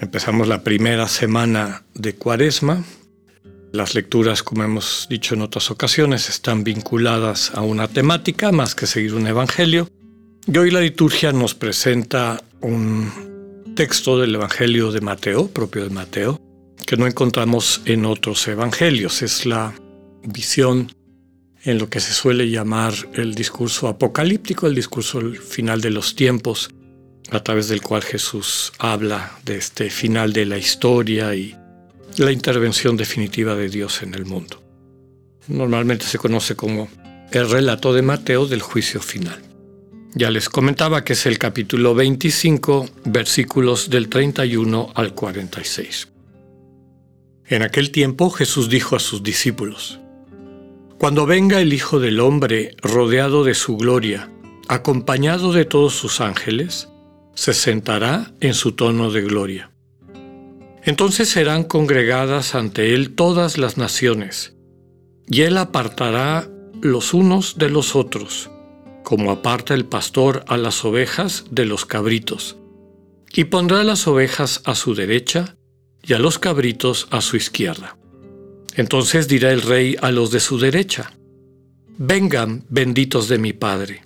empezamos la primera semana de Cuaresma. Las lecturas, como hemos dicho en otras ocasiones, están vinculadas a una temática más que seguir un evangelio. Y hoy la liturgia nos presenta un texto del Evangelio de Mateo, propio de Mateo, que no encontramos en otros evangelios. Es la visión en lo que se suele llamar el discurso apocalíptico, el discurso final de los tiempos, a través del cual Jesús habla de este final de la historia y la intervención definitiva de Dios en el mundo. Normalmente se conoce como el relato de Mateo del juicio final. Ya les comentaba que es el capítulo 25, versículos del 31 al 46. En aquel tiempo Jesús dijo a sus discípulos, Cuando venga el Hijo del Hombre rodeado de su gloria, acompañado de todos sus ángeles, se sentará en su tono de gloria. Entonces serán congregadas ante él todas las naciones, y él apartará los unos de los otros, como aparta el pastor a las ovejas de los cabritos, y pondrá las ovejas a su derecha y a los cabritos a su izquierda. Entonces dirá el rey a los de su derecha, Vengan, benditos de mi Padre,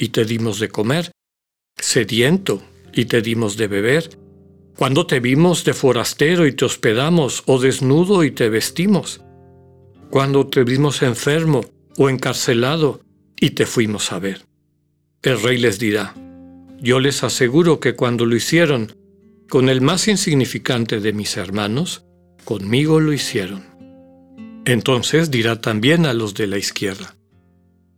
y te dimos de comer? Sediento y te dimos de beber? ¿Cuándo te vimos de forastero y te hospedamos o desnudo y te vestimos? ¿Cuándo te vimos enfermo o encarcelado y te fuimos a ver? El rey les dirá, yo les aseguro que cuando lo hicieron con el más insignificante de mis hermanos, conmigo lo hicieron. Entonces dirá también a los de la izquierda,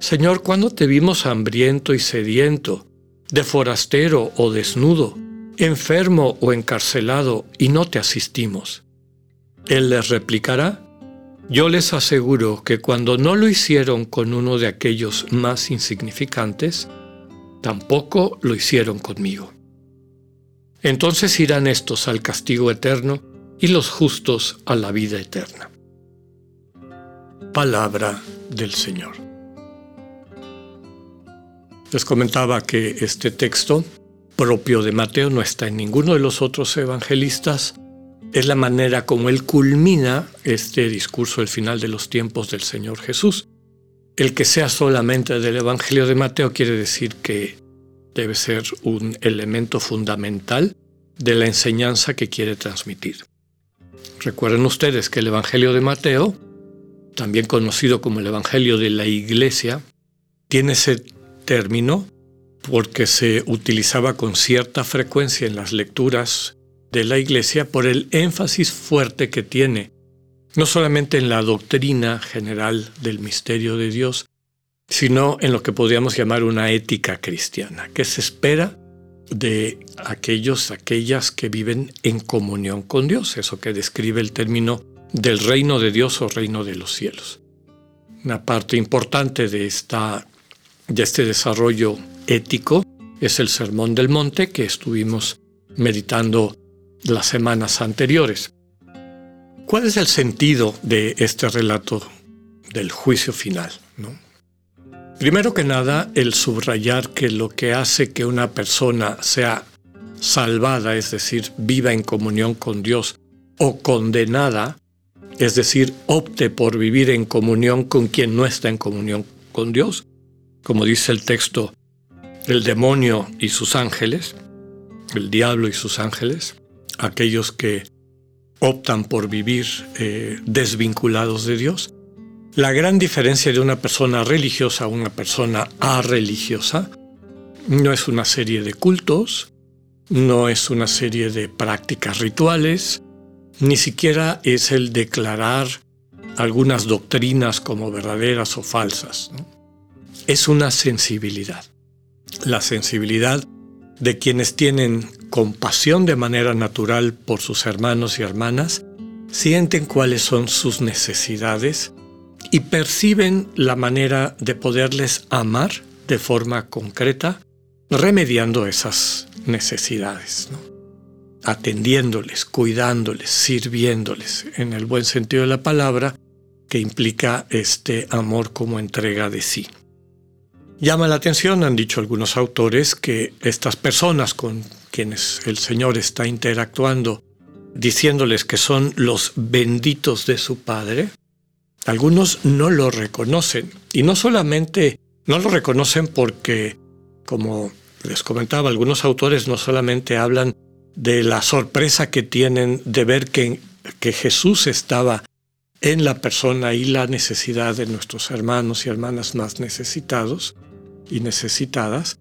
Señor, ¿cuándo te vimos hambriento y sediento, de forastero o desnudo, enfermo o encarcelado, y no te asistimos? Él les replicará, yo les aseguro que cuando no lo hicieron con uno de aquellos más insignificantes, tampoco lo hicieron conmigo. Entonces irán estos al castigo eterno y los justos a la vida eterna. Palabra del Señor. Les comentaba que este texto propio de Mateo no está en ninguno de los otros evangelistas. Es la manera como él culmina este discurso del final de los tiempos del Señor Jesús. El que sea solamente del Evangelio de Mateo quiere decir que debe ser un elemento fundamental de la enseñanza que quiere transmitir. Recuerden ustedes que el Evangelio de Mateo, también conocido como el Evangelio de la Iglesia, tiene ese término porque se utilizaba con cierta frecuencia en las lecturas de la Iglesia por el énfasis fuerte que tiene, no solamente en la doctrina general del misterio de Dios, sino en lo que podríamos llamar una ética cristiana, que se espera de aquellos, aquellas que viven en comunión con Dios, eso que describe el término del reino de Dios o reino de los cielos. Una parte importante de, esta, de este desarrollo ético es el Sermón del Monte que estuvimos meditando las semanas anteriores. ¿Cuál es el sentido de este relato del juicio final? Primero que nada, el subrayar que lo que hace que una persona sea salvada, es decir, viva en comunión con Dios, o condenada, es decir, opte por vivir en comunión con quien no está en comunión con Dios, como dice el texto, el demonio y sus ángeles, el diablo y sus ángeles, aquellos que optan por vivir eh, desvinculados de Dios. La gran diferencia de una persona religiosa a una persona religiosa no es una serie de cultos, no es una serie de prácticas rituales, ni siquiera es el declarar algunas doctrinas como verdaderas o falsas. Es una sensibilidad. La sensibilidad de quienes tienen compasión de manera natural por sus hermanos y hermanas, sienten cuáles son sus necesidades y perciben la manera de poderles amar de forma concreta, remediando esas necesidades, atendiéndoles, cuidándoles, sirviéndoles, en el buen sentido de la palabra, que implica este amor como entrega de sí. Llama la atención, han dicho algunos autores, que estas personas con quienes el Señor está interactuando, diciéndoles que son los benditos de su Padre, algunos no lo reconocen. Y no solamente no lo reconocen porque, como les comentaba, algunos autores no solamente hablan de la sorpresa que tienen de ver que, que Jesús estaba en la persona y la necesidad de nuestros hermanos y hermanas más necesitados y necesitadas,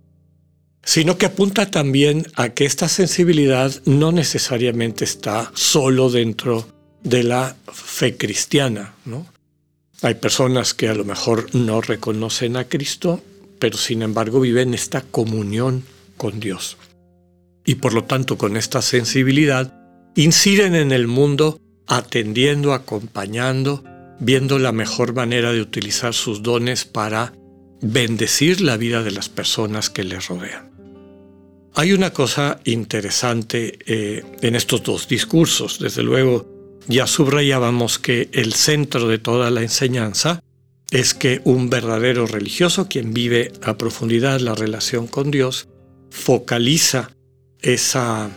sino que apunta también a que esta sensibilidad no necesariamente está solo dentro de la fe cristiana. ¿no? Hay personas que a lo mejor no reconocen a Cristo, pero sin embargo viven esta comunión con Dios. Y por lo tanto con esta sensibilidad inciden en el mundo atendiendo, acompañando, viendo la mejor manera de utilizar sus dones para bendecir la vida de las personas que les rodean. Hay una cosa interesante eh, en estos dos discursos. Desde luego, ya subrayábamos que el centro de toda la enseñanza es que un verdadero religioso, quien vive a profundidad la relación con Dios, focaliza esa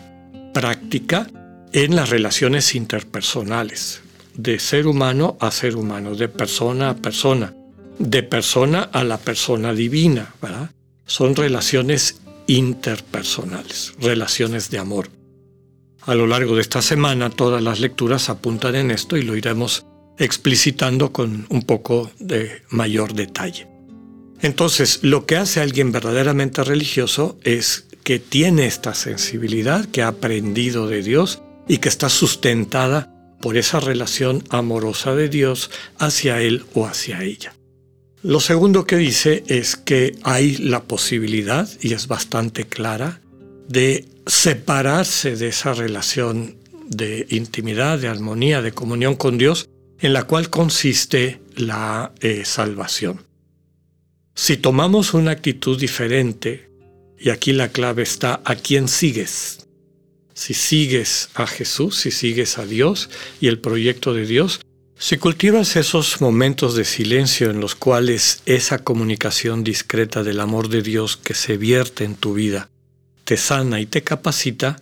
práctica en las relaciones interpersonales, de ser humano a ser humano, de persona a persona, de persona a la persona divina, ¿verdad? Son relaciones interpersonales, relaciones de amor. A lo largo de esta semana todas las lecturas apuntan en esto y lo iremos explicitando con un poco de mayor detalle. Entonces, lo que hace a alguien verdaderamente religioso es que tiene esta sensibilidad, que ha aprendido de Dios y que está sustentada por esa relación amorosa de Dios hacia él o hacia ella. Lo segundo que dice es que hay la posibilidad, y es bastante clara, de separarse de esa relación de intimidad, de armonía, de comunión con Dios, en la cual consiste la eh, salvación. Si tomamos una actitud diferente, y aquí la clave está a quién sigues, si sigues a Jesús, si sigues a Dios y el proyecto de Dios, si cultivas esos momentos de silencio en los cuales esa comunicación discreta del amor de Dios que se vierte en tu vida te sana y te capacita,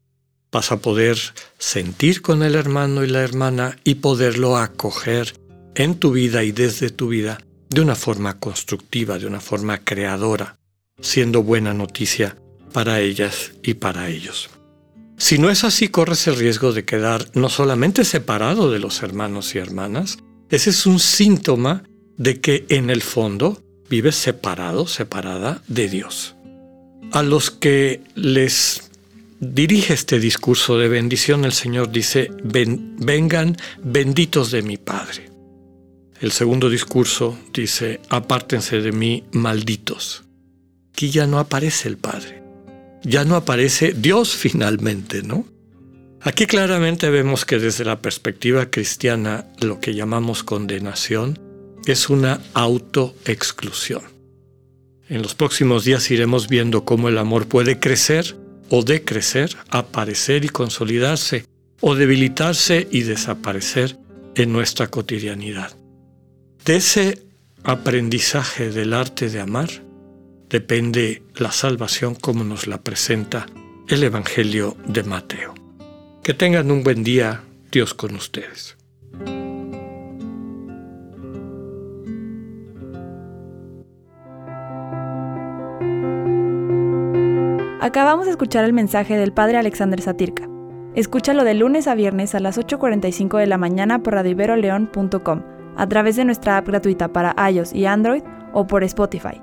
vas a poder sentir con el hermano y la hermana y poderlo acoger en tu vida y desde tu vida de una forma constructiva, de una forma creadora, siendo buena noticia para ellas y para ellos. Si no es así, corres el riesgo de quedar no solamente separado de los hermanos y hermanas, ese es un síntoma de que en el fondo vives separado, separada de Dios. A los que les dirige este discurso de bendición, el Señor dice, vengan benditos de mi Padre. El segundo discurso dice, apártense de mí, malditos. Aquí ya no aparece el Padre ya no aparece Dios finalmente, ¿no? Aquí claramente vemos que desde la perspectiva cristiana lo que llamamos condenación es una autoexclusión. En los próximos días iremos viendo cómo el amor puede crecer o decrecer, aparecer y consolidarse, o debilitarse y desaparecer en nuestra cotidianidad. De ese aprendizaje del arte de amar depende la salvación como nos la presenta el Evangelio de Mateo. Que tengan un buen día, Dios con ustedes. Acabamos de escuchar el mensaje del Padre Alexander Satirka. Escúchalo de lunes a viernes a las 8.45 de la mañana por radiveroleón.com, a través de nuestra app gratuita para iOS y Android o por Spotify.